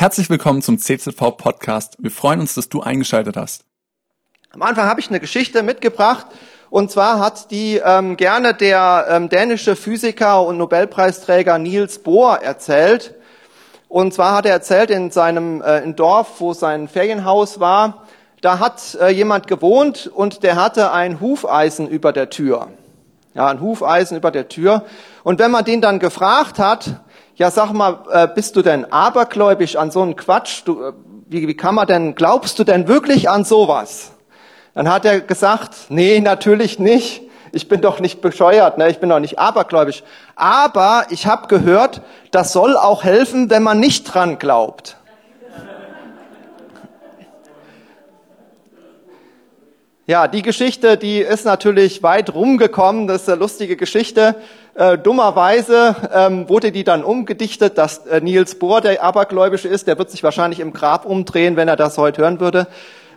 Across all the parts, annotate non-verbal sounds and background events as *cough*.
Herzlich willkommen zum CZV Podcast. Wir freuen uns, dass du eingeschaltet hast. Am Anfang habe ich eine Geschichte mitgebracht. Und zwar hat die ähm, gerne der ähm, dänische Physiker und Nobelpreisträger Niels Bohr erzählt. Und zwar hat er erzählt in seinem äh, in Dorf, wo sein Ferienhaus war, da hat äh, jemand gewohnt und der hatte ein Hufeisen über der Tür. Ja, ein Hufeisen über der Tür. Und wenn man den dann gefragt hat, ja sag mal, äh, bist du denn abergläubisch an so einen Quatsch? Du, äh, wie, wie kann man denn, glaubst du denn wirklich an sowas? Dann hat er gesagt, nee, natürlich nicht. Ich bin doch nicht bescheuert, ne? ich bin doch nicht abergläubisch. Aber ich habe gehört, das soll auch helfen, wenn man nicht dran glaubt. Ja, die Geschichte, die ist natürlich weit rumgekommen. Das ist eine lustige Geschichte. Äh, dummerweise ähm, wurde die dann umgedichtet, dass äh, Niels Bohr, der Abergläubische ist, der wird sich wahrscheinlich im Grab umdrehen, wenn er das heute hören würde.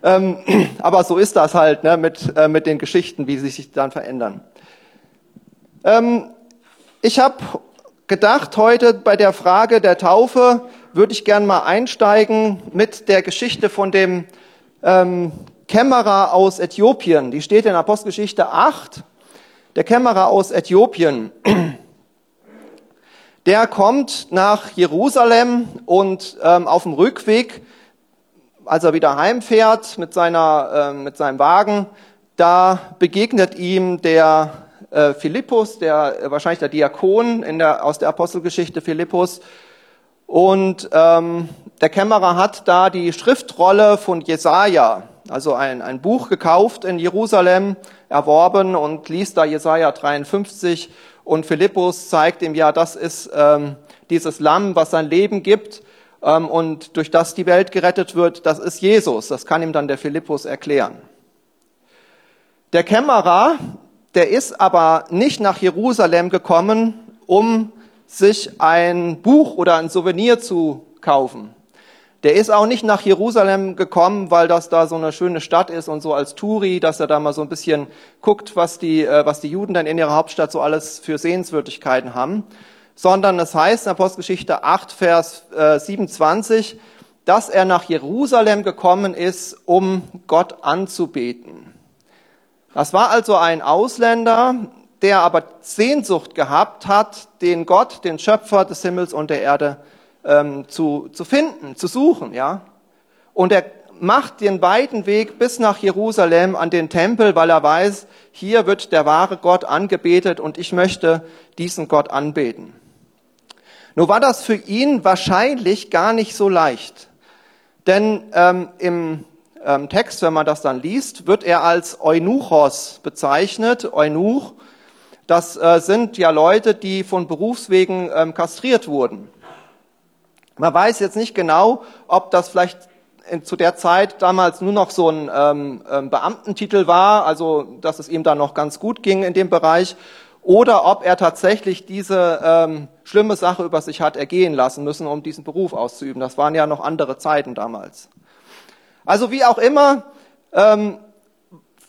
Ähm, *clears throat* aber so ist das halt ne, mit, äh, mit den Geschichten, wie sie sich dann verändern. Ähm, ich habe gedacht, heute bei der Frage der Taufe würde ich gern mal einsteigen mit der Geschichte von dem ähm, Kämmerer aus Äthiopien, die steht in Apostelgeschichte 8. Der Kämmerer aus Äthiopien, der kommt nach Jerusalem und ähm, auf dem Rückweg, als er wieder heimfährt mit, seiner, äh, mit seinem Wagen, da begegnet ihm der äh, Philippus, der äh, wahrscheinlich der Diakon in der, aus der Apostelgeschichte Philippus. Und ähm, der Kämmerer hat da die Schriftrolle von Jesaja also ein, ein Buch gekauft in Jerusalem, erworben und liest da Jesaja 53 und Philippus zeigt ihm, ja, das ist ähm, dieses Lamm, was sein Leben gibt ähm, und durch das die Welt gerettet wird, das ist Jesus. Das kann ihm dann der Philippus erklären. Der Kämmerer, der ist aber nicht nach Jerusalem gekommen, um sich ein Buch oder ein Souvenir zu kaufen. Der ist auch nicht nach Jerusalem gekommen, weil das da so eine schöne Stadt ist und so als Touri, dass er da mal so ein bisschen guckt, was die, äh, was die Juden dann in ihrer Hauptstadt so alles für Sehenswürdigkeiten haben. Sondern es heißt in Apostelgeschichte 8, Vers 27, äh, dass er nach Jerusalem gekommen ist, um Gott anzubeten. Das war also ein Ausländer, der aber Sehnsucht gehabt hat, den Gott, den Schöpfer des Himmels und der Erde ähm, zu, zu finden, zu suchen, ja. Und er macht den weiten Weg bis nach Jerusalem an den Tempel, weil er weiß, hier wird der wahre Gott angebetet und ich möchte diesen Gott anbeten. Nur war das für ihn wahrscheinlich gar nicht so leicht. Denn ähm, im ähm, Text, wenn man das dann liest, wird er als Eunuchos bezeichnet. Eunuch, das äh, sind ja Leute, die von Berufswegen ähm, kastriert wurden. Man weiß jetzt nicht genau, ob das vielleicht zu der Zeit damals nur noch so ein ähm, ähm, Beamtentitel war, also dass es ihm da noch ganz gut ging in dem Bereich, oder ob er tatsächlich diese ähm, schlimme Sache über sich hat ergehen lassen müssen, um diesen Beruf auszuüben. Das waren ja noch andere Zeiten damals. Also wie auch immer, ähm,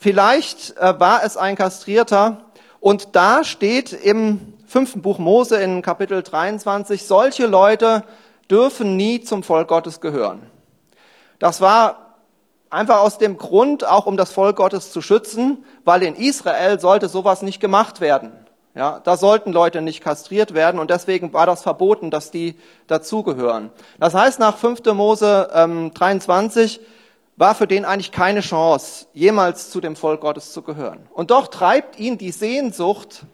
vielleicht äh, war es ein Kastrierter und da steht im fünften Buch Mose in Kapitel 23, solche Leute dürfen nie zum Volk Gottes gehören. Das war einfach aus dem Grund, auch um das Volk Gottes zu schützen, weil in Israel sollte sowas nicht gemacht werden. Ja, da sollten Leute nicht kastriert werden und deswegen war das verboten, dass die dazugehören. Das heißt, nach 5. Mose ähm, 23 war für den eigentlich keine Chance, jemals zu dem Volk Gottes zu gehören. Und doch treibt ihn die Sehnsucht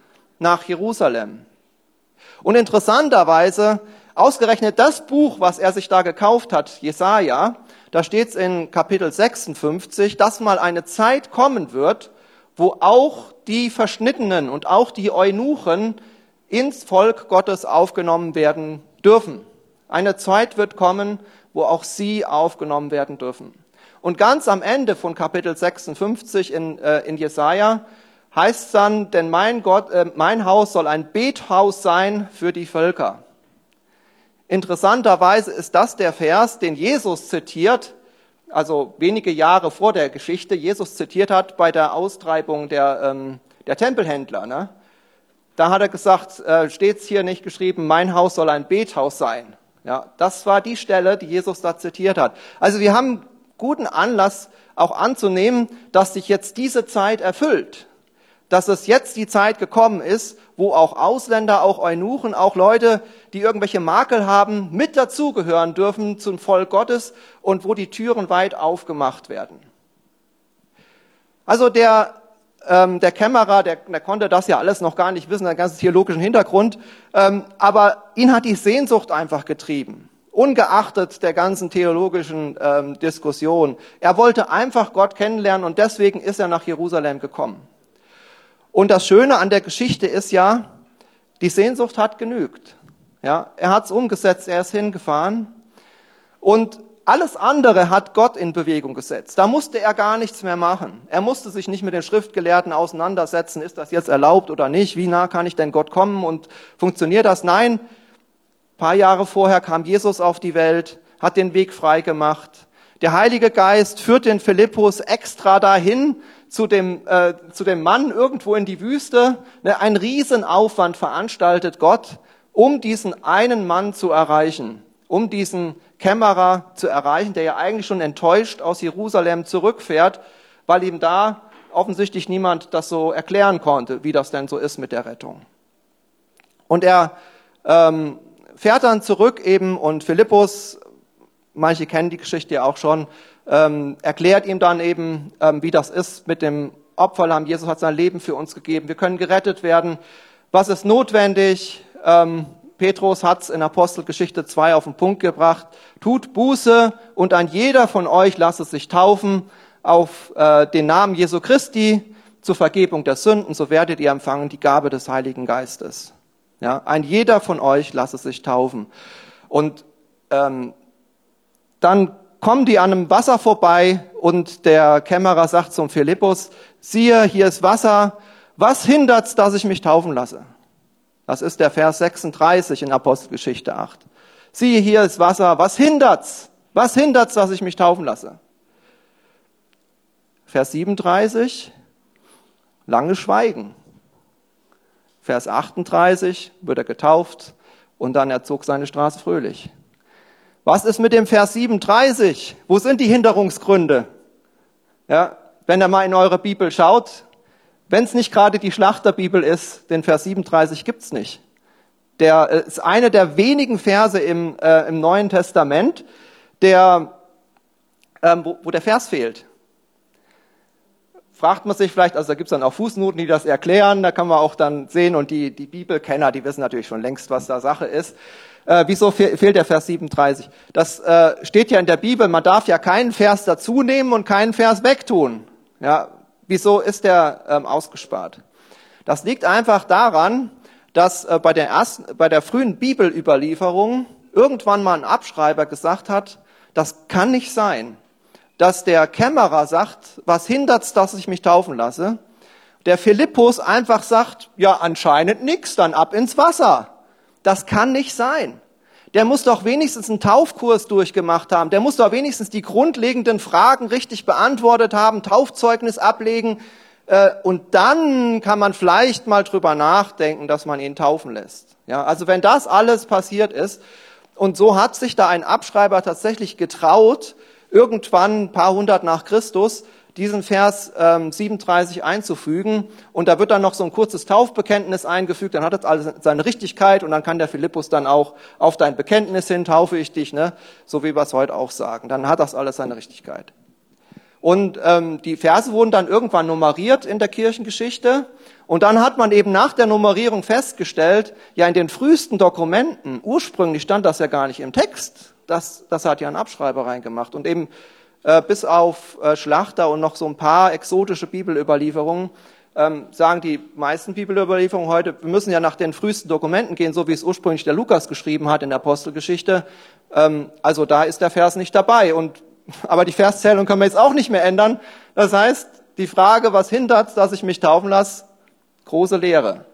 nach Jerusalem. Und interessanterweise Ausgerechnet das Buch, was er sich da gekauft hat, Jesaja, da steht es in Kapitel 56, dass mal eine Zeit kommen wird, wo auch die Verschnittenen und auch die Eunuchen ins Volk Gottes aufgenommen werden dürfen. Eine Zeit wird kommen, wo auch sie aufgenommen werden dürfen. Und ganz am Ende von Kapitel 56 in, äh, in Jesaja heißt es dann, denn mein Gott, äh, mein Haus soll ein Bethaus sein für die Völker. Interessanterweise ist das der Vers, den Jesus zitiert, also wenige Jahre vor der Geschichte, Jesus zitiert hat bei der Austreibung der, ähm, der Tempelhändler. Ne? Da hat er gesagt, äh, steht hier nicht geschrieben, mein Haus soll ein Bethaus sein. Ja, das war die Stelle, die Jesus da zitiert hat. Also wir haben guten Anlass auch anzunehmen, dass sich jetzt diese Zeit erfüllt. Dass es jetzt die Zeit gekommen ist, wo auch Ausländer, auch Eunuchen, auch Leute, die irgendwelche Makel haben, mit dazugehören dürfen zum Volk Gottes und wo die Türen weit aufgemacht werden. Also der, ähm, der Kämmerer, der, der konnte das ja alles noch gar nicht wissen, einen ganzen theologischen Hintergrund, ähm, aber ihn hat die Sehnsucht einfach getrieben ungeachtet der ganzen theologischen ähm, Diskussion. Er wollte einfach Gott kennenlernen und deswegen ist er nach Jerusalem gekommen. Und das Schöne an der Geschichte ist ja, die Sehnsucht hat genügt. Ja, er hat es umgesetzt, er ist hingefahren und alles andere hat Gott in Bewegung gesetzt. Da musste er gar nichts mehr machen. Er musste sich nicht mit den Schriftgelehrten auseinandersetzen, ist das jetzt erlaubt oder nicht, wie nah kann ich denn Gott kommen und funktioniert das? Nein, paar Jahre vorher kam Jesus auf die Welt, hat den Weg frei gemacht. Der Heilige Geist führt den Philippus extra dahin zu dem, äh, zu dem Mann irgendwo in die Wüste. Ne, ein Riesenaufwand veranstaltet Gott, um diesen einen Mann zu erreichen, um diesen Kämmerer zu erreichen, der ja eigentlich schon enttäuscht aus Jerusalem zurückfährt, weil ihm da offensichtlich niemand das so erklären konnte, wie das denn so ist mit der Rettung. Und er ähm, fährt dann zurück eben und Philippus, manche kennen die Geschichte ja auch schon, ähm, erklärt ihm dann eben, ähm, wie das ist mit dem Opferlamm. Jesus hat sein Leben für uns gegeben. Wir können gerettet werden. Was ist notwendig? Ähm, Petrus hat es in Apostelgeschichte 2 auf den Punkt gebracht. Tut Buße und ein jeder von euch lasse sich taufen auf äh, den Namen Jesu Christi zur Vergebung der Sünden, so werdet ihr empfangen die Gabe des Heiligen Geistes. Ja, ein jeder von euch lasse sich taufen. Und ähm, dann kommen die an einem Wasser vorbei und der Kämmerer sagt zum Philippus, siehe, hier ist Wasser, was hindert's, dass ich mich taufen lasse? Das ist der Vers 36 in Apostelgeschichte 8. Siehe, hier ist Wasser, was hindert's? Was hindert's, dass ich mich taufen lasse? Vers 37, lange Schweigen. Vers 38 wird er getauft und dann er zog seine Straße fröhlich. Was ist mit dem Vers 37? Wo sind die Hinderungsgründe? Ja, wenn ihr mal in eure Bibel schaut, wenn es nicht gerade die Schlachterbibel ist, den Vers 37 gibt's nicht. Der äh, ist eine der wenigen Verse im, äh, im Neuen Testament, der, ähm, wo, wo der Vers fehlt fragt man sich vielleicht, also da gibt's dann auch Fußnoten, die das erklären, da kann man auch dann sehen und die, die Bibelkenner, die wissen natürlich schon längst, was da Sache ist. Äh, wieso fehlt der Vers 37? Das äh, steht ja in der Bibel, man darf ja keinen Vers dazu nehmen und keinen Vers wegtun. Ja, wieso ist der ähm, ausgespart? Das liegt einfach daran, dass äh, bei, der ersten, bei der frühen Bibelüberlieferung irgendwann mal ein Abschreiber gesagt hat, das kann nicht sein dass der Kämmerer sagt, was hindert's, dass ich mich taufen lasse? Der Philippus einfach sagt, ja, anscheinend nix, dann ab ins Wasser. Das kann nicht sein. Der muss doch wenigstens einen Taufkurs durchgemacht haben. Der muss doch wenigstens die grundlegenden Fragen richtig beantwortet haben, Taufzeugnis ablegen. Äh, und dann kann man vielleicht mal drüber nachdenken, dass man ihn taufen lässt. Ja, also wenn das alles passiert ist, und so hat sich da ein Abschreiber tatsächlich getraut, irgendwann ein paar hundert nach Christus diesen Vers ähm, 37 einzufügen. Und da wird dann noch so ein kurzes Taufbekenntnis eingefügt, dann hat das alles seine Richtigkeit und dann kann der Philippus dann auch auf dein Bekenntnis hin, taufe ich dich, ne? so wie wir es heute auch sagen. Dann hat das alles seine Richtigkeit. Und ähm, die Verse wurden dann irgendwann nummeriert in der Kirchengeschichte. Und dann hat man eben nach der Nummerierung festgestellt, ja in den frühesten Dokumenten, ursprünglich stand das ja gar nicht im Text, das, das hat ja ein Abschreiber reingemacht. Und eben äh, bis auf äh, Schlachter und noch so ein paar exotische Bibelüberlieferungen ähm, sagen die meisten Bibelüberlieferungen heute, wir müssen ja nach den frühesten Dokumenten gehen, so wie es ursprünglich der Lukas geschrieben hat in der Apostelgeschichte. Ähm, also da ist der Vers nicht dabei. Und, *laughs* aber die Verszählung können wir jetzt auch nicht mehr ändern. Das heißt, die Frage, was hindert, dass ich mich taufen lasse, große Lehre.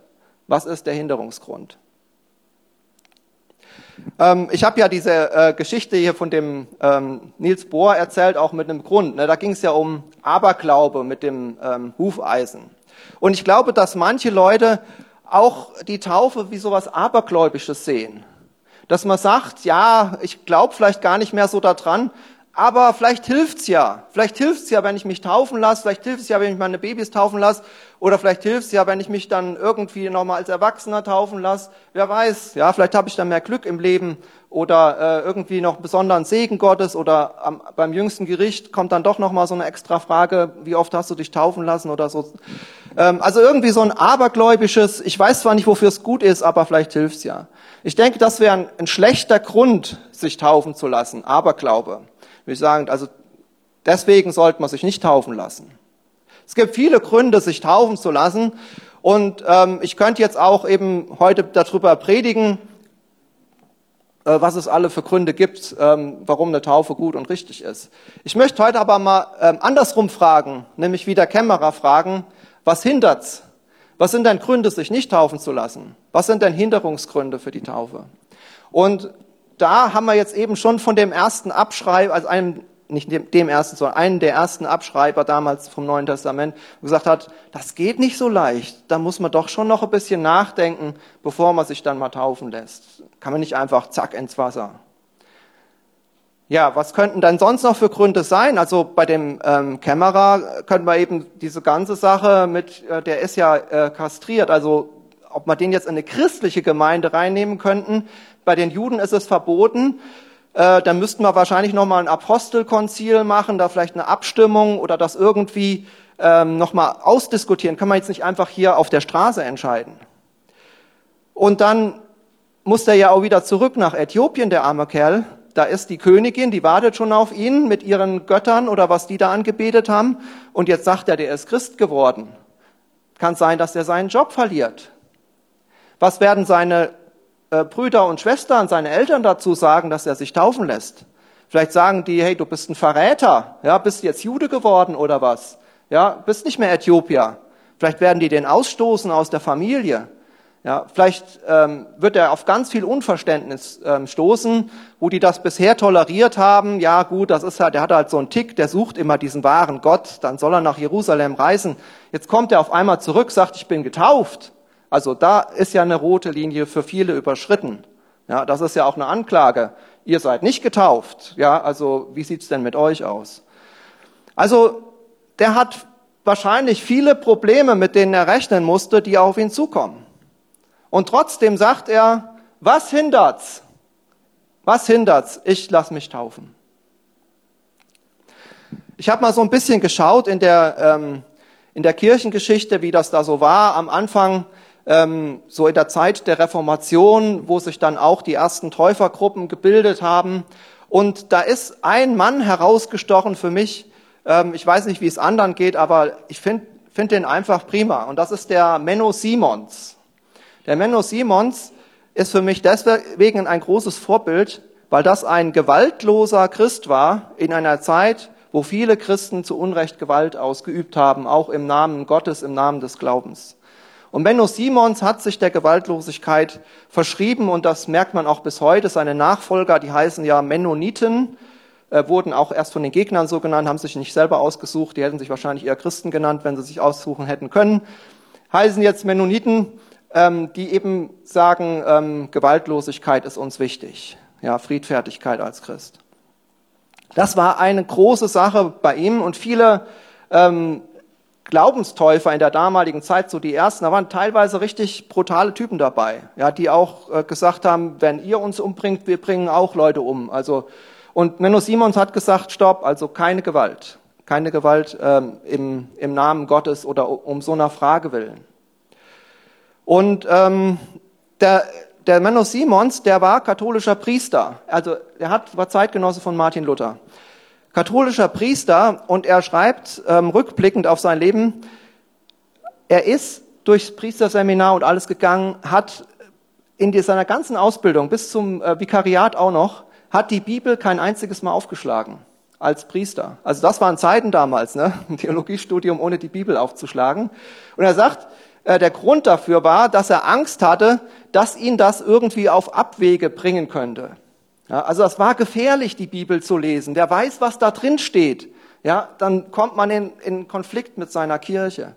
Was ist der Hinderungsgrund? Ähm, ich habe ja diese äh, Geschichte hier von dem ähm, Niels Bohr erzählt, auch mit einem Grund. Ne? Da ging es ja um Aberglaube mit dem ähm, Hufeisen. Und ich glaube, dass manche Leute auch die Taufe wie sowas Abergläubisches sehen. dass man sagt, ja, ich glaube vielleicht gar nicht mehr so daran, aber vielleicht hilft's ja. Vielleicht hilft's ja, wenn ich mich taufen lasse. Vielleicht hilft's ja, wenn ich meine Babys taufen lasse. Oder vielleicht hilft's ja, wenn ich mich dann irgendwie nochmal als Erwachsener taufen lasse. Wer weiß, ja, vielleicht habe ich dann mehr Glück im Leben oder äh, irgendwie noch besonderen Segen Gottes oder am, beim jüngsten Gericht kommt dann doch nochmal so eine extra Frage, wie oft hast du dich taufen lassen oder so. Ähm, also irgendwie so ein abergläubisches, ich weiß zwar nicht, wofür es gut ist, aber vielleicht hilft's ja. Ich denke, das wäre ein, ein schlechter Grund, sich taufen zu lassen, Aberglaube. Wir sagen, also deswegen sollte man sich nicht taufen lassen. Es gibt viele Gründe, sich taufen zu lassen. Und ähm, ich könnte jetzt auch eben heute darüber predigen, äh, was es alle für Gründe gibt, ähm, warum eine Taufe gut und richtig ist. Ich möchte heute aber mal ähm, andersrum fragen, nämlich wie der Kämmerer fragen, was hindert's? Was sind denn Gründe, sich nicht taufen zu lassen? Was sind denn Hinderungsgründe für die Taufe? Und da haben wir jetzt eben schon von dem ersten Abschreiber, also einem, nicht dem, dem ersten, sondern einen der ersten Abschreiber damals vom Neuen Testament, gesagt hat, das geht nicht so leicht. Da muss man doch schon noch ein bisschen nachdenken, bevor man sich dann mal taufen lässt. Kann man nicht einfach zack ins Wasser. Ja, was könnten dann sonst noch für Gründe sein? Also bei dem ähm, Kämmerer könnten wir eben diese ganze Sache mit, äh, der ist ja äh, kastriert, also ob wir den jetzt in eine christliche Gemeinde reinnehmen könnten, bei den Juden ist es verboten. Äh, da müssten wir wahrscheinlich nochmal ein Apostelkonzil machen, da vielleicht eine Abstimmung oder das irgendwie ähm, nochmal ausdiskutieren. Kann man jetzt nicht einfach hier auf der Straße entscheiden. Und dann muss der ja auch wieder zurück nach Äthiopien, der arme Kerl. Da ist die Königin, die wartet schon auf ihn mit ihren Göttern oder was die da angebetet haben. Und jetzt sagt er, der ist Christ geworden. Kann sein, dass er seinen Job verliert. Was werden seine äh, Brüder und Schwestern, seine Eltern dazu sagen, dass er sich taufen lässt. Vielleicht sagen die, hey, du bist ein Verräter, ja, bist jetzt Jude geworden oder was? Ja, bist nicht mehr Äthiopier. Vielleicht werden die den ausstoßen aus der Familie. Ja, vielleicht ähm, wird er auf ganz viel Unverständnis ähm, stoßen, wo die das bisher toleriert haben. Ja, gut, das ist halt, der hat halt so einen Tick, der sucht immer diesen wahren Gott, dann soll er nach Jerusalem reisen. Jetzt kommt er auf einmal zurück, sagt, ich bin getauft. Also da ist ja eine rote Linie für viele überschritten. Ja, das ist ja auch eine Anklage. Ihr seid nicht getauft. Ja, also wie sieht's denn mit euch aus? Also der hat wahrscheinlich viele Probleme, mit denen er rechnen musste, die auf ihn zukommen. Und trotzdem sagt er, was hindert's? Was hindert's? Ich lass mich taufen. Ich habe mal so ein bisschen geschaut in der, ähm, in der Kirchengeschichte, wie das da so war. Am Anfang ähm, so in der Zeit der Reformation, wo sich dann auch die ersten Täufergruppen gebildet haben. Und da ist ein Mann herausgestochen für mich. Ähm, ich weiß nicht, wie es anderen geht, aber ich finde find den einfach prima. Und das ist der Menno Simons. Der Menno Simons ist für mich deswegen ein großes Vorbild, weil das ein gewaltloser Christ war in einer Zeit, wo viele Christen zu Unrecht Gewalt ausgeübt haben, auch im Namen Gottes, im Namen des Glaubens. Und Benno Simons hat sich der Gewaltlosigkeit verschrieben und das merkt man auch bis heute. Seine Nachfolger, die heißen ja Mennoniten, äh, wurden auch erst von den Gegnern so genannt, haben sich nicht selber ausgesucht. Die hätten sich wahrscheinlich eher Christen genannt, wenn sie sich aussuchen hätten können. Heißen jetzt Mennoniten, ähm, die eben sagen, ähm, Gewaltlosigkeit ist uns wichtig. Ja, Friedfertigkeit als Christ. Das war eine große Sache bei ihm und viele ähm, Glaubenstäufer in der damaligen Zeit, so die ersten, da waren teilweise richtig brutale Typen dabei, ja, die auch äh, gesagt haben, wenn ihr uns umbringt, wir bringen auch Leute um. Also und Menno Simons hat gesagt, stopp, also keine Gewalt, keine Gewalt ähm, im, im Namen Gottes oder um so einer Frage willen. Und ähm, der, der Menno Simons, der war katholischer Priester, also er hat, war Zeitgenosse von Martin Luther katholischer Priester und er schreibt ähm, rückblickend auf sein Leben, er ist durchs Priesterseminar und alles gegangen, hat in seiner ganzen Ausbildung bis zum äh, Vikariat auch noch, hat die Bibel kein einziges Mal aufgeschlagen als Priester. Also das waren Zeiten damals, ne? *laughs* ein Theologiestudium ohne die Bibel aufzuschlagen. Und er sagt, äh, der Grund dafür war, dass er Angst hatte, dass ihn das irgendwie auf Abwege bringen könnte. Ja, also es war gefährlich, die Bibel zu lesen. Der weiß, was da drin steht. Ja, dann kommt man in, in Konflikt mit seiner Kirche.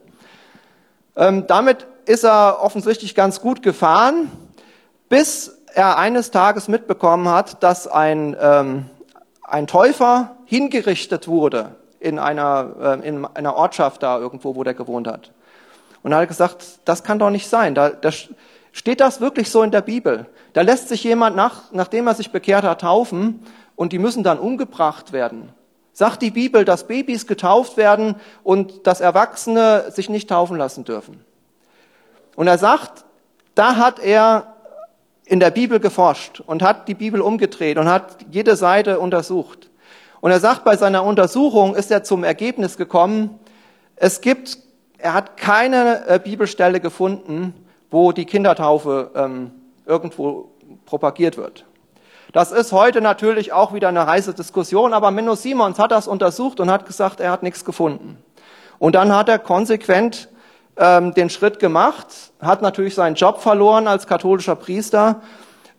Ähm, damit ist er offensichtlich ganz gut gefahren, bis er eines Tages mitbekommen hat, dass ein, ähm, ein Täufer hingerichtet wurde in einer, äh, in einer Ortschaft da irgendwo, wo der gewohnt hat. Und er hat gesagt, das kann doch nicht sein. Da, da steht das wirklich so in der Bibel. Da lässt sich jemand, nach, nachdem er sich bekehrt hat, taufen und die müssen dann umgebracht werden. Sagt die Bibel, dass Babys getauft werden und dass Erwachsene sich nicht taufen lassen dürfen. Und er sagt, da hat er in der Bibel geforscht und hat die Bibel umgedreht und hat jede Seite untersucht. Und er sagt, bei seiner Untersuchung ist er zum Ergebnis gekommen, es gibt, er hat keine äh, Bibelstelle gefunden, wo die Kindertaufe ähm, irgendwo propagiert wird. Das ist heute natürlich auch wieder eine heiße Diskussion, aber Menno Simons hat das untersucht und hat gesagt, er hat nichts gefunden. Und dann hat er konsequent ähm, den Schritt gemacht, hat natürlich seinen Job verloren als katholischer Priester,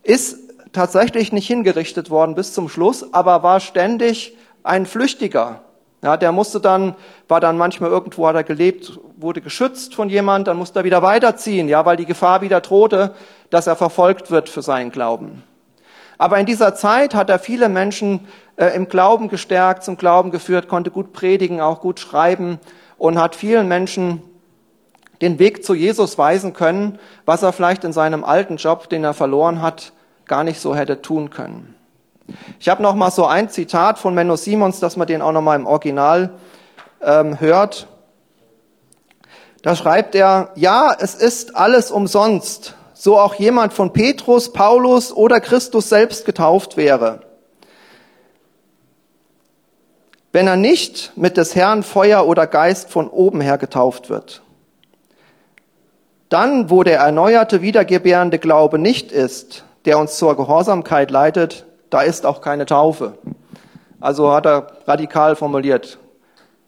ist tatsächlich nicht hingerichtet worden bis zum Schluss, aber war ständig ein Flüchtiger. Ja, der musste dann, war dann manchmal irgendwo, hat er gelebt, wurde geschützt von jemand, dann musste er wieder weiterziehen, ja, weil die Gefahr wieder drohte, dass er verfolgt wird für seinen Glauben. Aber in dieser Zeit hat er viele Menschen äh, im Glauben gestärkt, zum Glauben geführt, konnte gut predigen, auch gut schreiben und hat vielen Menschen den Weg zu Jesus weisen können, was er vielleicht in seinem alten Job, den er verloren hat, gar nicht so hätte tun können. Ich habe noch mal so ein Zitat von Menno Simons, dass man den auch noch mal im Original ähm, hört. Da schreibt er: Ja, es ist alles umsonst, so auch jemand von Petrus, Paulus oder Christus selbst getauft wäre. Wenn er nicht mit des Herrn Feuer oder Geist von oben her getauft wird. Dann, wo der erneuerte, wiedergebärende Glaube nicht ist, der uns zur Gehorsamkeit leitet, da ist auch keine Taufe. Also hat er radikal formuliert.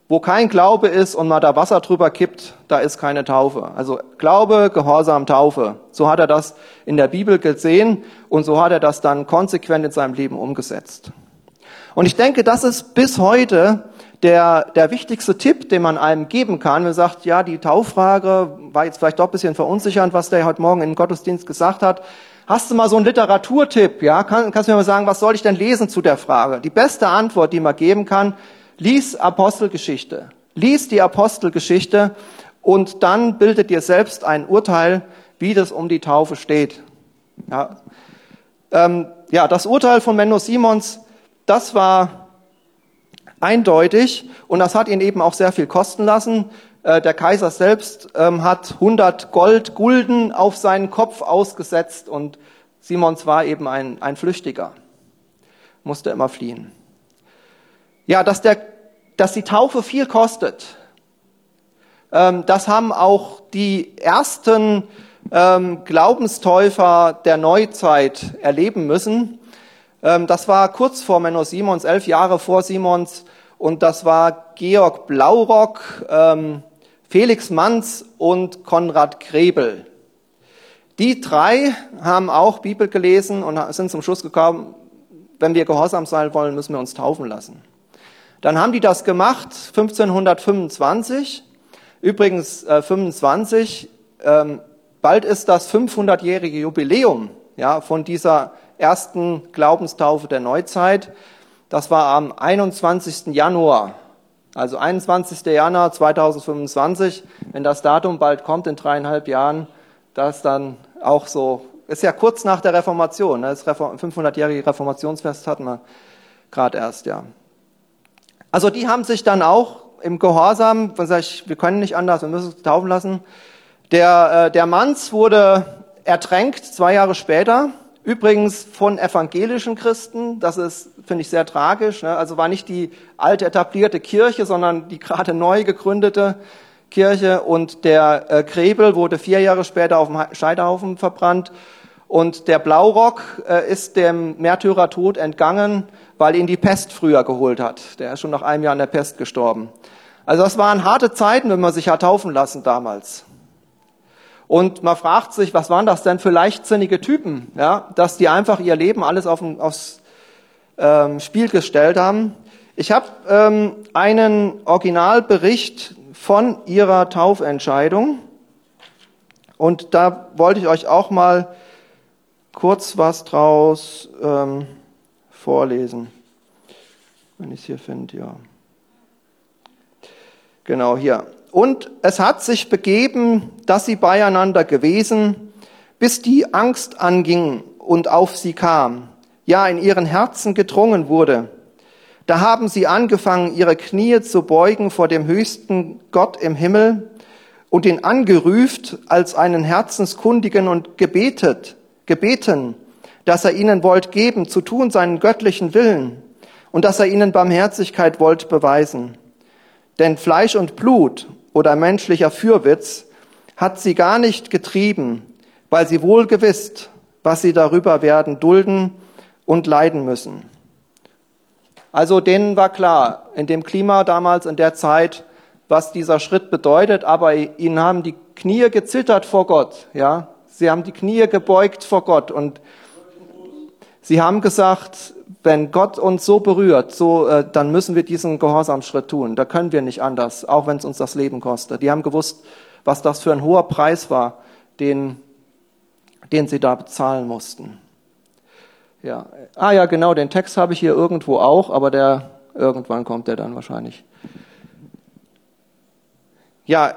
Wo kein Glaube ist und man da Wasser drüber kippt, da ist keine Taufe. Also Glaube, Gehorsam, Taufe. So hat er das in der Bibel gesehen und so hat er das dann konsequent in seinem Leben umgesetzt. Und ich denke, das ist bis heute der, der wichtigste Tipp, den man einem geben kann, man sagt, ja, die Tauffrage war jetzt vielleicht doch ein bisschen verunsichernd, was der heute Morgen im Gottesdienst gesagt hat. Hast du mal so einen Literaturtipp? Ja, kann, kannst du mir mal sagen, was soll ich denn lesen zu der Frage? Die beste Antwort, die man geben kann, lies Apostelgeschichte. Lies die Apostelgeschichte und dann bildet dir selbst ein Urteil, wie das um die Taufe steht. Ja, ähm, ja das Urteil von Menno Simons, das war eindeutig und das hat ihn eben auch sehr viel kosten lassen. Äh, der Kaiser selbst ähm, hat 100 Gold, Gulden auf seinen Kopf ausgesetzt und Simons war eben ein, ein Flüchtiger, musste immer fliehen. Ja, dass, der, dass die Taufe viel kostet, ähm, das haben auch die ersten ähm, Glaubenstäufer der Neuzeit erleben müssen. Ähm, das war kurz vor Menno Simons, elf Jahre vor Simons. Und das war Georg Blaurock, ähm, Felix Manz und Konrad Grebel. Die drei haben auch Bibel gelesen und sind zum Schluss gekommen, wenn wir gehorsam sein wollen, müssen wir uns taufen lassen. Dann haben die das gemacht, 1525. Übrigens äh, 25, ähm, bald ist das 500-jährige Jubiläum ja, von dieser ersten Glaubenstaufe der Neuzeit. Das war am 21. Januar, also 21. Januar 2025. Wenn das Datum bald kommt, in dreieinhalb Jahren, das dann auch so, ist ja kurz nach der Reformation. Ne? Das 500-jährige Reformationsfest hatten wir gerade erst, ja. Also die haben sich dann auch im Gehorsam, wir können nicht anders, wir müssen uns taufen lassen. Der, äh, der Manz wurde ertränkt zwei Jahre später Übrigens von evangelischen Christen, das ist, finde ich, sehr tragisch. Ne? Also war nicht die alte etablierte Kirche, sondern die gerade neu gegründete Kirche. Und der äh, Krebel wurde vier Jahre später auf dem Scheiterhaufen verbrannt. Und der Blaurock äh, ist dem Märtyrertod entgangen, weil ihn die Pest früher geholt hat. Der ist schon nach einem Jahr an der Pest gestorben. Also das waren harte Zeiten, wenn man sich hat taufen lassen damals. Und man fragt sich, was waren das denn für leichtsinnige Typen, ja, dass die einfach ihr Leben alles auf, aufs ähm, Spiel gestellt haben. Ich habe ähm, einen Originalbericht von ihrer Taufentscheidung und da wollte ich euch auch mal kurz was draus ähm, vorlesen. Wenn ich es hier finde, ja. Genau hier. Und es hat sich begeben, dass sie beieinander gewesen, bis die Angst anging und auf sie kam, ja in ihren Herzen gedrungen wurde. Da haben sie angefangen, ihre Knie zu beugen vor dem höchsten Gott im Himmel und ihn angerüft als einen Herzenskundigen und gebetet, gebeten, dass er ihnen wollt geben, zu tun seinen göttlichen Willen und dass er ihnen Barmherzigkeit wollt beweisen. Denn Fleisch und Blut oder menschlicher Fürwitz hat sie gar nicht getrieben, weil sie wohl gewiss, was sie darüber werden dulden und leiden müssen. Also denen war klar, in dem Klima damals, in der Zeit, was dieser Schritt bedeutet, aber ihnen haben die Knie gezittert vor Gott, ja. Sie haben die Knie gebeugt vor Gott und sie haben gesagt, wenn Gott uns so berührt, so, äh, dann müssen wir diesen Gehorsamschritt tun. Da können wir nicht anders, auch wenn es uns das Leben kostet. Die haben gewusst, was das für ein hoher Preis war, den, den sie da bezahlen mussten. Ja, ah ja, genau, den Text habe ich hier irgendwo auch, aber der irgendwann kommt der dann wahrscheinlich. Ja,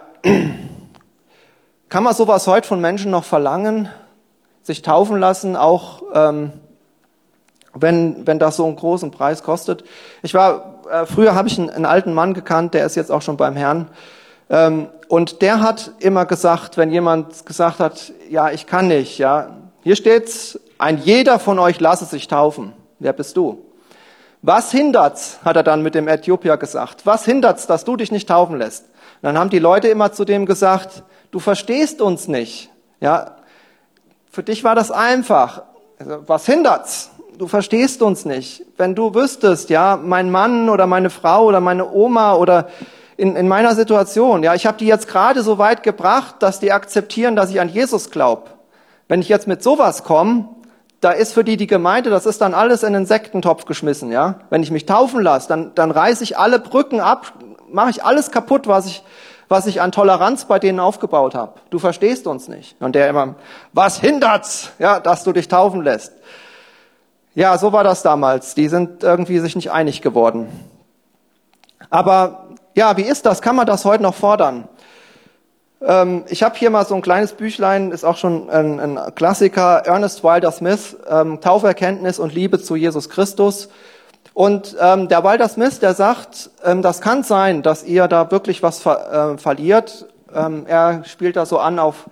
kann man sowas heute von Menschen noch verlangen, sich taufen lassen, auch ähm, wenn, wenn das so einen großen Preis kostet. Ich war, äh, früher habe ich einen, einen, alten Mann gekannt, der ist jetzt auch schon beim Herrn. Ähm, und der hat immer gesagt, wenn jemand gesagt hat, ja, ich kann nicht, ja, hier steht's, ein jeder von euch lasse sich taufen. Wer bist du? Was hindert's, hat er dann mit dem Äthiopier gesagt. Was hindert's, dass du dich nicht taufen lässt? Und dann haben die Leute immer zu dem gesagt, du verstehst uns nicht. Ja, für dich war das einfach. Also, was hindert's? du verstehst uns nicht. Wenn du wüsstest, ja, mein Mann oder meine Frau oder meine Oma oder in, in meiner Situation, ja, ich habe die jetzt gerade so weit gebracht, dass die akzeptieren, dass ich an Jesus glaube. Wenn ich jetzt mit sowas komme, da ist für die die Gemeinde, das ist dann alles in den Sektentopf geschmissen, ja. Wenn ich mich taufen lasse, dann, dann reiße ich alle Brücken ab, mache ich alles kaputt, was ich, was ich an Toleranz bei denen aufgebaut habe. Du verstehst uns nicht. Und der immer, was hindert's, ja, dass du dich taufen lässt? Ja, so war das damals. Die sind irgendwie sich nicht einig geworden. Aber ja, wie ist das? Kann man das heute noch fordern? Ähm, ich habe hier mal so ein kleines Büchlein, ist auch schon ein, ein Klassiker, Ernest Wilder Smith, ähm, Tauferkenntnis und Liebe zu Jesus Christus. Und ähm, der Wilder Smith, der sagt, ähm, das kann sein, dass ihr da wirklich was ver äh, verliert. Ähm, er spielt da so an auf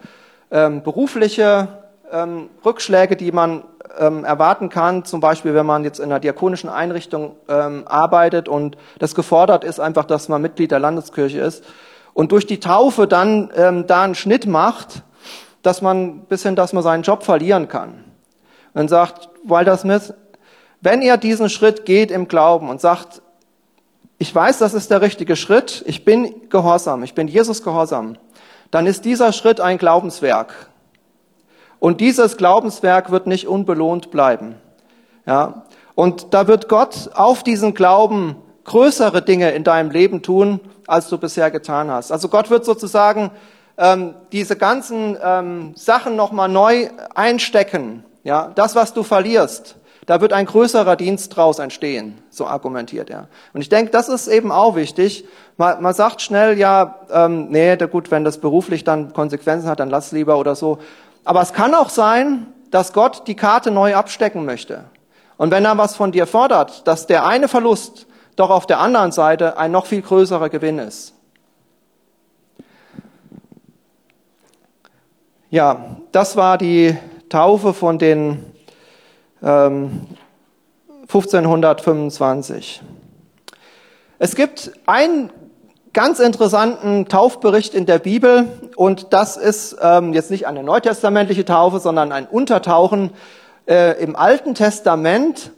ähm, berufliche ähm, Rückschläge, die man ähm, erwarten kann, zum Beispiel wenn man jetzt in einer diakonischen Einrichtung ähm, arbeitet und das gefordert ist einfach, dass man Mitglied der Landeskirche ist und durch die Taufe dann ähm, da einen Schnitt macht, dass man bis hin, dass man seinen Job verlieren kann. Und sagt Walter Smith, wenn ihr diesen Schritt geht im Glauben und sagt, ich weiß, das ist der richtige Schritt, ich bin gehorsam, ich bin Jesus gehorsam, dann ist dieser Schritt ein Glaubenswerk. Und dieses Glaubenswerk wird nicht unbelohnt bleiben. Ja? Und da wird Gott auf diesen Glauben größere Dinge in deinem Leben tun, als du bisher getan hast. Also Gott wird sozusagen ähm, diese ganzen ähm, Sachen nochmal neu einstecken. Ja? Das, was du verlierst, da wird ein größerer Dienst draus entstehen, so argumentiert er. Und ich denke, das ist eben auch wichtig. Man, man sagt schnell, ja, ähm, nee, gut, wenn das beruflich dann Konsequenzen hat, dann lass lieber oder so. Aber es kann auch sein, dass Gott die Karte neu abstecken möchte. Und wenn er was von dir fordert, dass der eine Verlust doch auf der anderen Seite ein noch viel größerer Gewinn ist. Ja, das war die Taufe von den ähm, 1525. Es gibt ein ganz interessanten Taufbericht in der Bibel und das ist ähm, jetzt nicht eine neutestamentliche Taufe, sondern ein Untertauchen äh, im Alten Testament.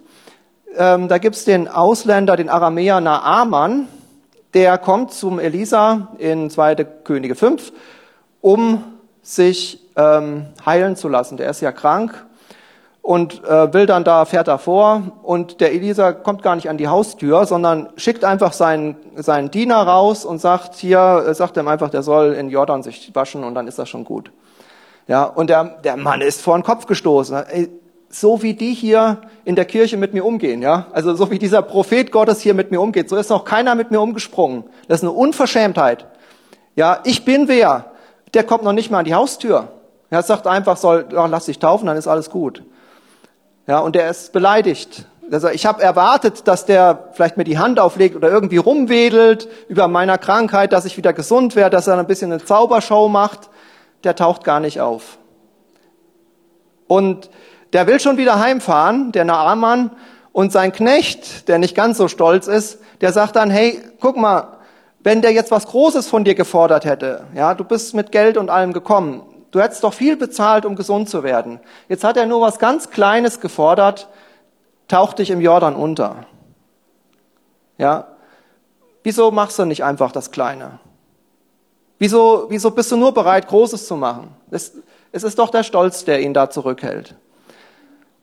Ähm, da gibt's den Ausländer, den Aramäer Naaman, der kommt zum Elisa in 2. Könige 5, um sich ähm, heilen zu lassen. Der ist ja krank und äh, will dann da, fährt da vor und der Elisa kommt gar nicht an die Haustür, sondern schickt einfach seinen, seinen Diener raus und sagt hier, äh, sagt ihm einfach, der soll in Jordan sich waschen und dann ist das schon gut. Ja, und der, der Mann ist vor den Kopf gestoßen. So wie die hier in der Kirche mit mir umgehen, ja, also so wie dieser Prophet Gottes hier mit mir umgeht, so ist noch keiner mit mir umgesprungen. Das ist eine Unverschämtheit. Ja, ich bin wer? Der kommt noch nicht mal an die Haustür. Er sagt einfach, soll, oh, lass dich taufen, dann ist alles gut. Ja, und der ist beleidigt. Also ich habe erwartet, dass der vielleicht mir die Hand auflegt oder irgendwie rumwedelt über meiner Krankheit, dass ich wieder gesund werde, dass er ein bisschen eine Zaubershow macht. Der taucht gar nicht auf. Und der will schon wieder heimfahren, der Naaman, und sein Knecht, der nicht ganz so stolz ist, der sagt dann, hey, guck mal, wenn der jetzt was Großes von dir gefordert hätte, ja, du bist mit Geld und allem gekommen, du hättest doch viel bezahlt, um gesund zu werden. Jetzt hat er nur was ganz Kleines gefordert, tauch dich im Jordan unter. Ja, wieso machst du nicht einfach das Kleine? Wieso, wieso bist du nur bereit, Großes zu machen? Es, es ist doch der Stolz, der ihn da zurückhält.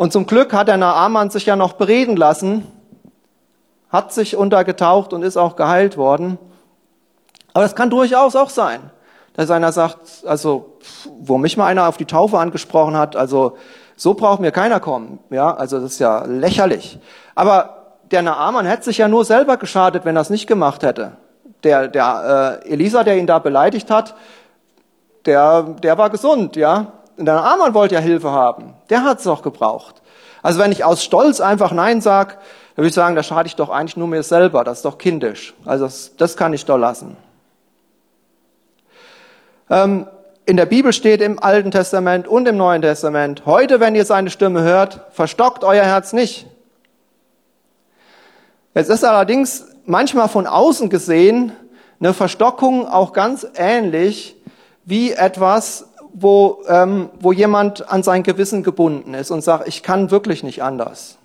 Und zum Glück hat der Naaman sich ja noch bereden lassen, hat sich untergetaucht und ist auch geheilt worden. Aber es kann durchaus auch sein, dass einer sagt, also, wo mich mal einer auf die Taufe angesprochen hat, also, so braucht mir keiner kommen. Ja, also, das ist ja lächerlich. Aber der Naaman hätte sich ja nur selber geschadet, wenn er es nicht gemacht hätte. Der, der äh, Elisa, der ihn da beleidigt hat, der, der war gesund, ja. Und der Naaman wollte ja Hilfe haben. Der hat es auch gebraucht. Also wenn ich aus Stolz einfach Nein sage, dann würde ich sagen, da schade ich doch eigentlich nur mir selber. Das ist doch kindisch. Also das, das kann ich doch lassen. Ähm, in der Bibel steht im Alten Testament und im Neuen Testament, heute, wenn ihr seine Stimme hört, verstockt euer Herz nicht. Es ist allerdings manchmal von außen gesehen eine Verstockung auch ganz ähnlich wie etwas, wo, ähm, wo jemand an sein Gewissen gebunden ist und sagt, ich kann wirklich nicht anders.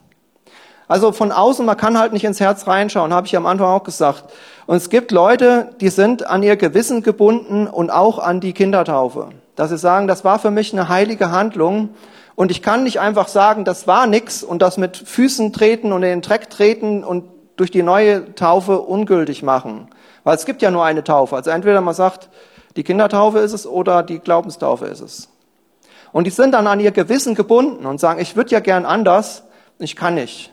Also von außen, man kann halt nicht ins Herz reinschauen, habe ich am Anfang auch gesagt. Und es gibt Leute, die sind an ihr Gewissen gebunden und auch an die Kindertaufe. Dass sie sagen, das war für mich eine heilige Handlung und ich kann nicht einfach sagen, das war nix und das mit Füßen treten und in den Dreck treten und durch die neue Taufe ungültig machen. Weil es gibt ja nur eine Taufe. Also entweder man sagt, die Kindertaufe ist es oder die Glaubenstaufe ist es. Und die sind dann an ihr Gewissen gebunden und sagen, ich würde ja gern anders, ich kann nicht.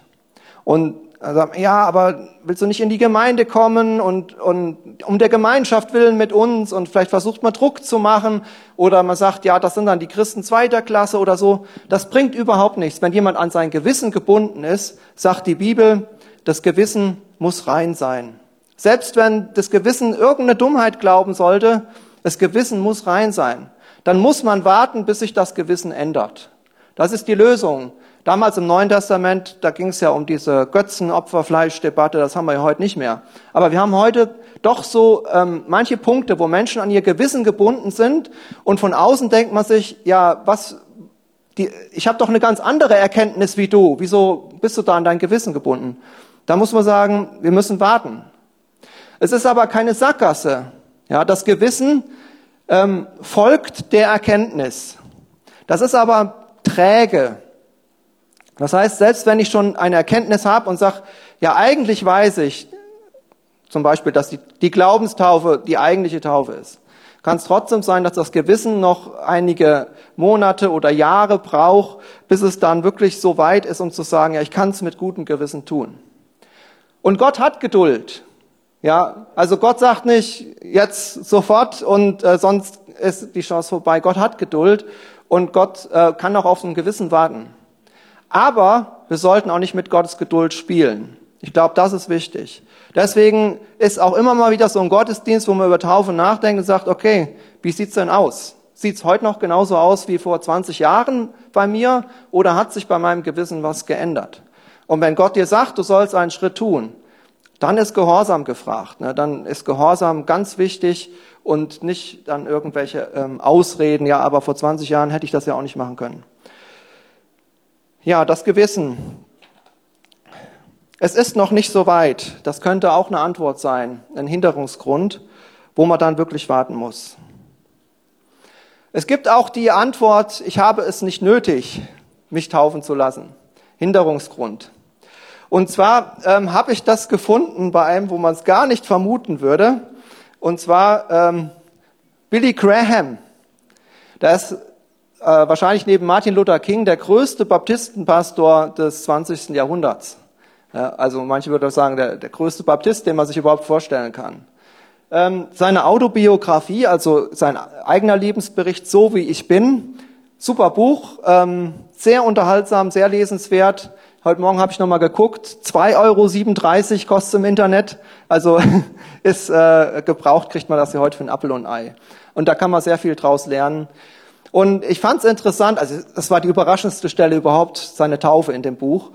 Und sagen, ja, aber willst du nicht in die Gemeinde kommen und, und um der Gemeinschaft willen mit uns und vielleicht versucht man Druck zu machen oder man sagt, ja, das sind dann die Christen zweiter Klasse oder so. Das bringt überhaupt nichts. Wenn jemand an sein Gewissen gebunden ist, sagt die Bibel, das Gewissen muss rein sein. Selbst wenn das Gewissen irgendeine Dummheit glauben sollte, das Gewissen muss rein sein. Dann muss man warten, bis sich das Gewissen ändert. Das ist die Lösung. Damals im Neuen Testament, da ging es ja um diese Götzenopferfleischdebatte, das haben wir ja heute nicht mehr. Aber wir haben heute doch so ähm, manche Punkte, wo Menschen an ihr Gewissen gebunden sind und von außen denkt man sich, ja, was, die, ich habe doch eine ganz andere Erkenntnis wie du. Wieso bist du da an dein Gewissen gebunden? Da muss man sagen, wir müssen warten. Es ist aber keine Sackgasse. Ja, das Gewissen ähm, folgt der Erkenntnis. Das ist aber träge. Das heißt, selbst wenn ich schon eine Erkenntnis habe und sage, ja, eigentlich weiß ich zum Beispiel, dass die, die Glaubenstaufe die eigentliche Taufe ist, kann es trotzdem sein, dass das Gewissen noch einige Monate oder Jahre braucht, bis es dann wirklich so weit ist, um zu sagen, ja, ich kann es mit gutem Gewissen tun. Und Gott hat Geduld. Ja, also Gott sagt nicht jetzt sofort und äh, sonst ist die Chance vorbei. Gott hat Geduld und Gott äh, kann auch auf ein Gewissen warten. Aber wir sollten auch nicht mit Gottes Geduld spielen. Ich glaube, das ist wichtig. Deswegen ist auch immer mal wieder so ein Gottesdienst, wo man über Taufe nachdenkt und sagt, okay, wie sieht's denn aus? Sieht's heute noch genauso aus wie vor 20 Jahren bei mir oder hat sich bei meinem Gewissen was geändert? Und wenn Gott dir sagt, du sollst einen Schritt tun, dann ist Gehorsam gefragt. Ne? Dann ist Gehorsam ganz wichtig und nicht dann irgendwelche ähm, Ausreden, ja, aber vor 20 Jahren hätte ich das ja auch nicht machen können. Ja, das Gewissen. Es ist noch nicht so weit. Das könnte auch eine Antwort sein, ein Hinderungsgrund, wo man dann wirklich warten muss. Es gibt auch die Antwort, ich habe es nicht nötig, mich taufen zu lassen. Hinderungsgrund. Und zwar ähm, habe ich das gefunden bei einem, wo man es gar nicht vermuten würde. Und zwar ähm, Billy Graham. Das äh, wahrscheinlich neben Martin Luther King der größte Baptistenpastor des 20. Jahrhunderts. Ja, also manche würden sagen, der, der größte Baptist, den man sich überhaupt vorstellen kann. Ähm, seine Autobiografie, also sein eigener Lebensbericht, so wie ich bin, super Buch, ähm, sehr unterhaltsam, sehr lesenswert. Heute Morgen habe ich nochmal geguckt, 2,37 Euro kostet im Internet. Also *laughs* ist äh, gebraucht, kriegt man das ja heute für ein Apfel und ein Ei. Und da kann man sehr viel draus lernen. Und ich fand es interessant, also das war die überraschendste Stelle überhaupt, seine Taufe in dem Buch.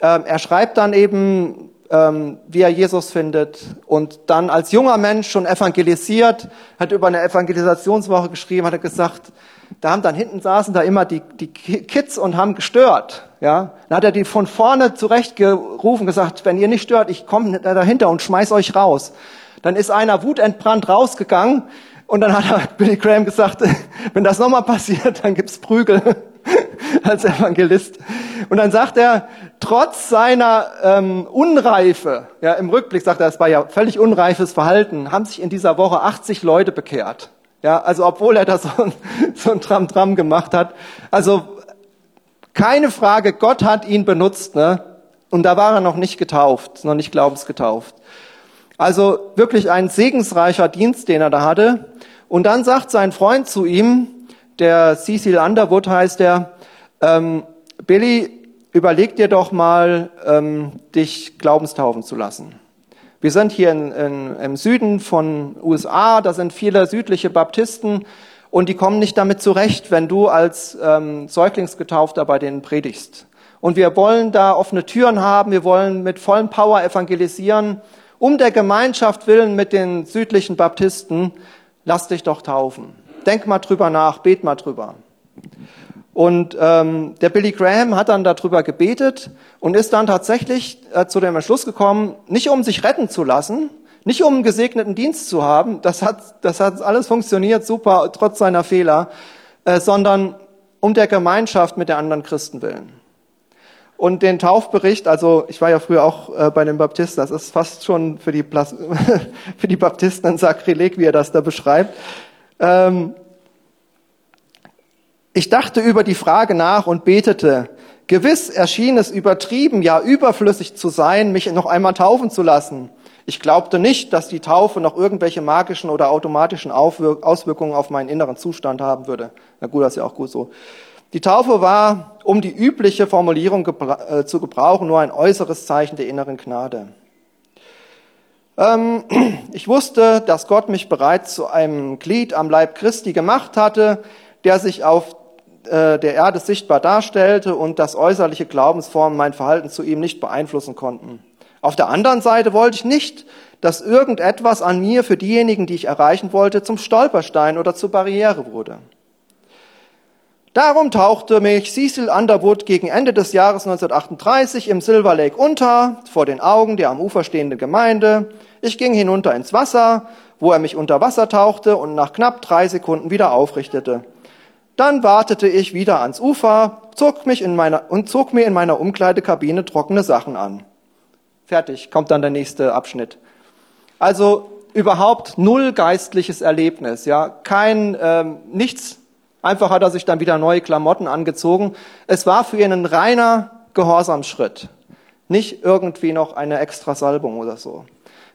Ähm, er schreibt dann eben, ähm, wie er Jesus findet und dann als junger Mensch schon evangelisiert, hat über eine Evangelisationswoche geschrieben, hat er gesagt, da haben dann hinten saßen da immer die, die Kids und haben gestört. Ja, dann hat er die von vorne zurechtgerufen, gesagt, wenn ihr nicht stört, ich komme dahinter und schmeiß euch raus. Dann ist einer wutentbrannt rausgegangen und dann hat *laughs* Billy Graham gesagt, *laughs* wenn das nochmal passiert, dann gibt's Prügel *laughs* als Evangelist. Und dann sagt er, trotz seiner ähm, Unreife, ja, im Rückblick sagt er, es war ja völlig unreifes Verhalten, haben sich in dieser Woche 80 Leute bekehrt. Ja, also obwohl er da so ein, *laughs* so ein Tram-Tram gemacht hat. Also keine Frage, Gott hat ihn benutzt, ne? Und da war er noch nicht getauft, noch nicht glaubensgetauft. Also wirklich ein segensreicher Dienst, den er da hatte. Und dann sagt sein Freund zu ihm, der Cecil Underwood heißt er, ähm, Billy, überleg dir doch mal, ähm, dich glaubenstaufen zu lassen. Wir sind hier in, in, im Süden von USA, da sind viele südliche Baptisten und die kommen nicht damit zurecht, wenn du als ähm, Säuglingsgetaufter bei denen predigst. Und wir wollen da offene Türen haben, wir wollen mit vollem Power evangelisieren. Um der Gemeinschaft willen mit den südlichen Baptisten, lass dich doch taufen. Denk mal drüber nach, bet mal drüber. Und ähm, der Billy Graham hat dann darüber gebetet und ist dann tatsächlich äh, zu dem Entschluss gekommen, nicht um sich retten zu lassen, nicht um einen gesegneten Dienst zu haben, das hat, das hat alles funktioniert super, trotz seiner Fehler, äh, sondern um der Gemeinschaft mit der anderen Christen willen. Und den Taufbericht, also ich war ja früher auch äh, bei den Baptisten, das ist fast schon für die, Plas *laughs* für die Baptisten ein Sakrileg, wie er das da beschreibt. Ähm, ich dachte über die Frage nach und betete. Gewiss erschien es übertrieben, ja überflüssig zu sein, mich noch einmal taufen zu lassen. Ich glaubte nicht, dass die Taufe noch irgendwelche magischen oder automatischen Auswirkungen auf meinen inneren Zustand haben würde. Na gut, das ist ja auch gut so. Die Taufe war, um die übliche Formulierung gebra äh, zu gebrauchen, nur ein äußeres Zeichen der inneren Gnade. Ähm, *clears throat* ich wusste, dass Gott mich bereits zu einem Glied am Leib Christi gemacht hatte, der sich auf äh, der Erde sichtbar darstellte und dass äußerliche Glaubensformen mein Verhalten zu ihm nicht beeinflussen konnten. Auf der anderen Seite wollte ich nicht, dass irgendetwas an mir für diejenigen, die ich erreichen wollte, zum Stolperstein oder zur Barriere wurde. Darum tauchte mich Cecil Underwood gegen Ende des Jahres 1938 im Silver Lake unter, vor den Augen der am Ufer stehenden Gemeinde. Ich ging hinunter ins Wasser, wo er mich unter Wasser tauchte und nach knapp drei Sekunden wieder aufrichtete. Dann wartete ich wieder ans Ufer, zog mich in meiner, und zog mir in meiner Umkleidekabine trockene Sachen an. Fertig, kommt dann der nächste Abschnitt. Also überhaupt null geistliches Erlebnis, ja, kein ähm, nichts. Einfach hat er sich dann wieder neue Klamotten angezogen. Es war für ihn ein reiner Gehorsamschritt, nicht irgendwie noch eine extra Salbung oder so.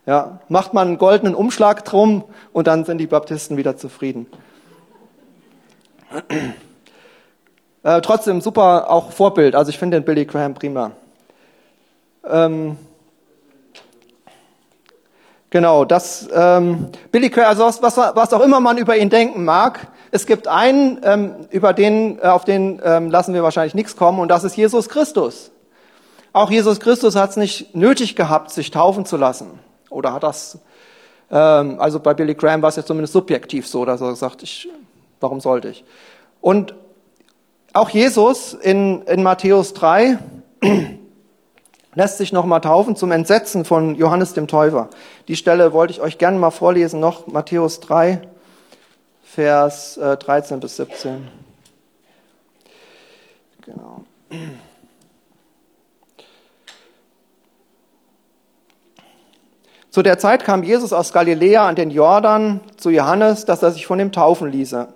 Ja, macht man einen goldenen Umschlag drum und dann sind die Baptisten wieder zufrieden. Äh, trotzdem super auch Vorbild. Also ich finde den Billy Graham prima. Ähm, genau, das ähm, Billy Graham, also was, was, was, auch immer man über ihn denken mag, es gibt einen, ähm, über den, äh, auf den ähm, lassen wir wahrscheinlich nichts kommen, und das ist Jesus Christus. Auch Jesus Christus hat es nicht nötig gehabt, sich taufen zu lassen. Oder hat das, ähm, also bei Billy Graham war es ja zumindest subjektiv so, dass er sagt, ich Warum sollte ich? Und auch Jesus in, in Matthäus 3 lässt sich nochmal taufen zum Entsetzen von Johannes dem Täufer. Die Stelle wollte ich euch gerne mal vorlesen, noch Matthäus 3, Vers 13 äh, bis 17. Genau. Zu der Zeit kam Jesus aus Galiläa an den Jordan zu Johannes, dass er sich von ihm taufen ließe.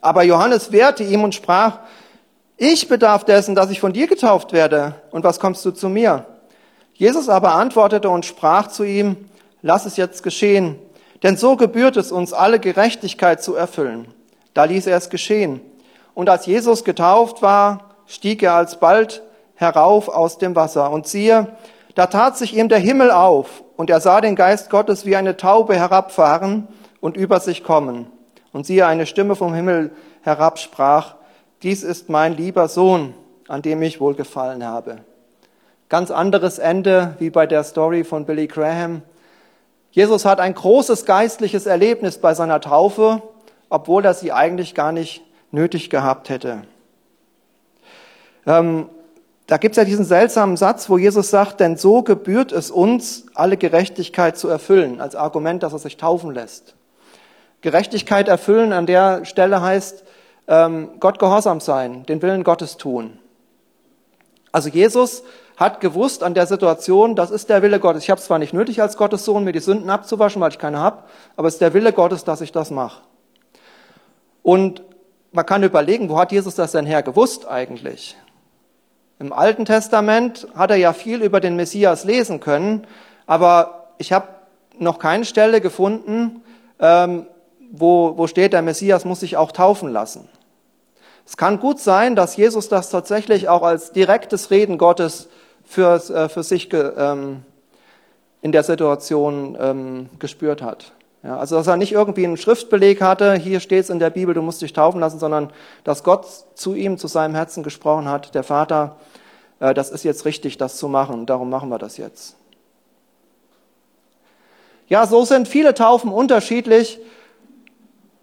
Aber Johannes wehrte ihm und sprach, ich bedarf dessen, dass ich von dir getauft werde. Und was kommst du zu mir? Jesus aber antwortete und sprach zu ihm, lass es jetzt geschehen, denn so gebührt es uns, alle Gerechtigkeit zu erfüllen. Da ließ er es geschehen. Und als Jesus getauft war, stieg er alsbald herauf aus dem Wasser. Und siehe, da tat sich ihm der Himmel auf, und er sah den Geist Gottes wie eine Taube herabfahren und über sich kommen. Und siehe, eine Stimme vom Himmel herab sprach, dies ist mein lieber Sohn, an dem ich wohlgefallen habe. Ganz anderes Ende wie bei der Story von Billy Graham. Jesus hat ein großes geistliches Erlebnis bei seiner Taufe, obwohl er sie eigentlich gar nicht nötig gehabt hätte. Ähm, da gibt es ja diesen seltsamen Satz, wo Jesus sagt, denn so gebührt es uns, alle Gerechtigkeit zu erfüllen, als Argument, dass er sich taufen lässt. Gerechtigkeit erfüllen an der Stelle heißt, ähm, Gott gehorsam sein, den Willen Gottes tun. Also Jesus hat gewusst an der Situation, das ist der Wille Gottes. Ich habe zwar nicht nötig als Gottes Sohn, mir die Sünden abzuwaschen, weil ich keine habe, aber es ist der Wille Gottes, dass ich das mache. Und man kann überlegen, wo hat Jesus das denn her gewusst eigentlich? Im Alten Testament hat er ja viel über den Messias lesen können, aber ich habe noch keine Stelle gefunden, ähm, wo, wo steht, der Messias muss sich auch taufen lassen. Es kann gut sein, dass Jesus das tatsächlich auch als direktes Reden Gottes für, äh, für sich ähm, in der Situation ähm, gespürt hat. Ja, also dass er nicht irgendwie einen Schriftbeleg hatte, hier steht es in der Bibel, du musst dich taufen lassen, sondern dass Gott zu ihm, zu seinem Herzen gesprochen hat, der Vater, äh, das ist jetzt richtig, das zu machen, darum machen wir das jetzt. Ja, so sind viele Taufen unterschiedlich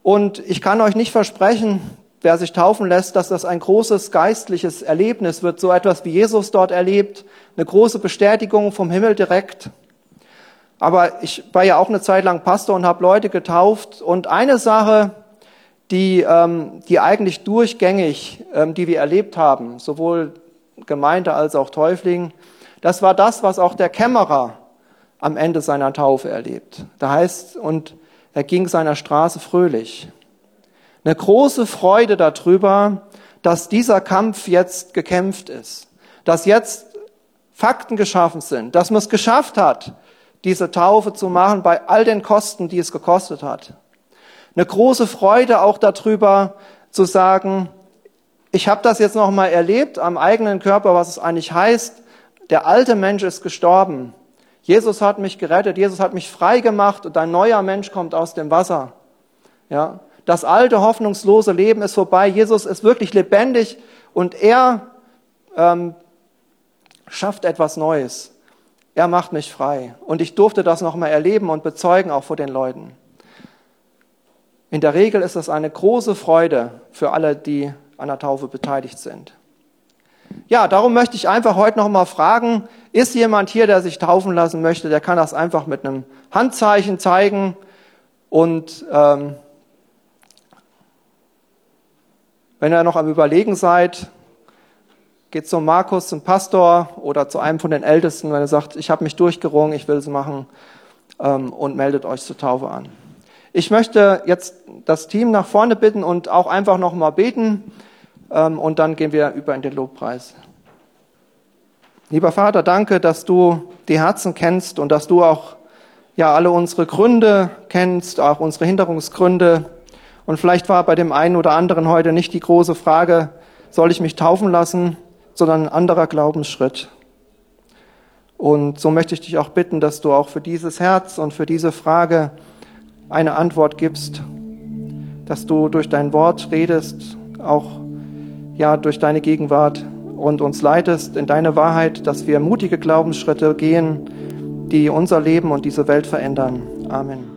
und ich kann euch nicht versprechen, wer sich taufen lässt, dass das ein großes geistliches Erlebnis wird, so etwas wie Jesus dort erlebt, eine große Bestätigung vom Himmel direkt. Aber ich war ja auch eine Zeit lang Pastor und habe Leute getauft. Und eine Sache, die, ähm, die eigentlich durchgängig, ähm, die wir erlebt haben, sowohl Gemeinde als auch Täufling, das war das, was auch der Kämmerer am Ende seiner Taufe erlebt. Da heißt, und er ging seiner Straße fröhlich. Eine große Freude darüber, dass dieser Kampf jetzt gekämpft ist, dass jetzt Fakten geschaffen sind, dass man es geschafft hat, diese Taufe zu machen bei all den Kosten, die es gekostet hat. Eine große Freude auch darüber zu sagen, ich habe das jetzt noch mal erlebt am eigenen Körper, was es eigentlich heißt. Der alte Mensch ist gestorben. Jesus hat mich gerettet, Jesus hat mich frei gemacht und ein neuer Mensch kommt aus dem Wasser. Ja, das alte hoffnungslose Leben ist vorbei. Jesus ist wirklich lebendig und er ähm, schafft etwas Neues. Er macht mich frei. Und ich durfte das nochmal erleben und bezeugen, auch vor den Leuten. In der Regel ist es eine große Freude für alle, die an der Taufe beteiligt sind. Ja, darum möchte ich einfach heute nochmal fragen, ist jemand hier, der sich taufen lassen möchte, der kann das einfach mit einem Handzeichen zeigen und ähm, wenn ihr noch am Überlegen seid, geht zu Markus, zum Pastor oder zu einem von den Ältesten, wenn er sagt, ich habe mich durchgerungen, ich will es machen ähm, und meldet euch zur Taufe an. Ich möchte jetzt das Team nach vorne bitten und auch einfach noch mal beten und dann gehen wir über in den Lobpreis. Lieber Vater, danke, dass du die Herzen kennst und dass du auch ja alle unsere Gründe kennst, auch unsere Hinderungsgründe. Und vielleicht war bei dem einen oder anderen heute nicht die große Frage, soll ich mich taufen lassen? sondern ein anderer Glaubensschritt. Und so möchte ich dich auch bitten, dass du auch für dieses Herz und für diese Frage eine Antwort gibst, dass du durch dein Wort redest, auch ja durch deine Gegenwart und uns leitest in deine Wahrheit, dass wir mutige Glaubensschritte gehen, die unser Leben und diese Welt verändern. Amen.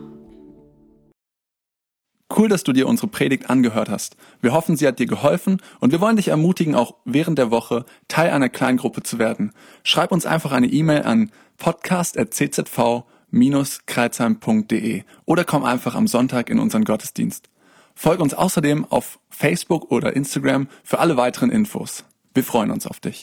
Cool, dass du dir unsere Predigt angehört hast. Wir hoffen, sie hat dir geholfen und wir wollen dich ermutigen, auch während der Woche Teil einer Kleingruppe zu werden. Schreib uns einfach eine E-Mail an podcast.czv-kreuzheim.de oder komm einfach am Sonntag in unseren Gottesdienst. Folge uns außerdem auf Facebook oder Instagram für alle weiteren Infos. Wir freuen uns auf dich.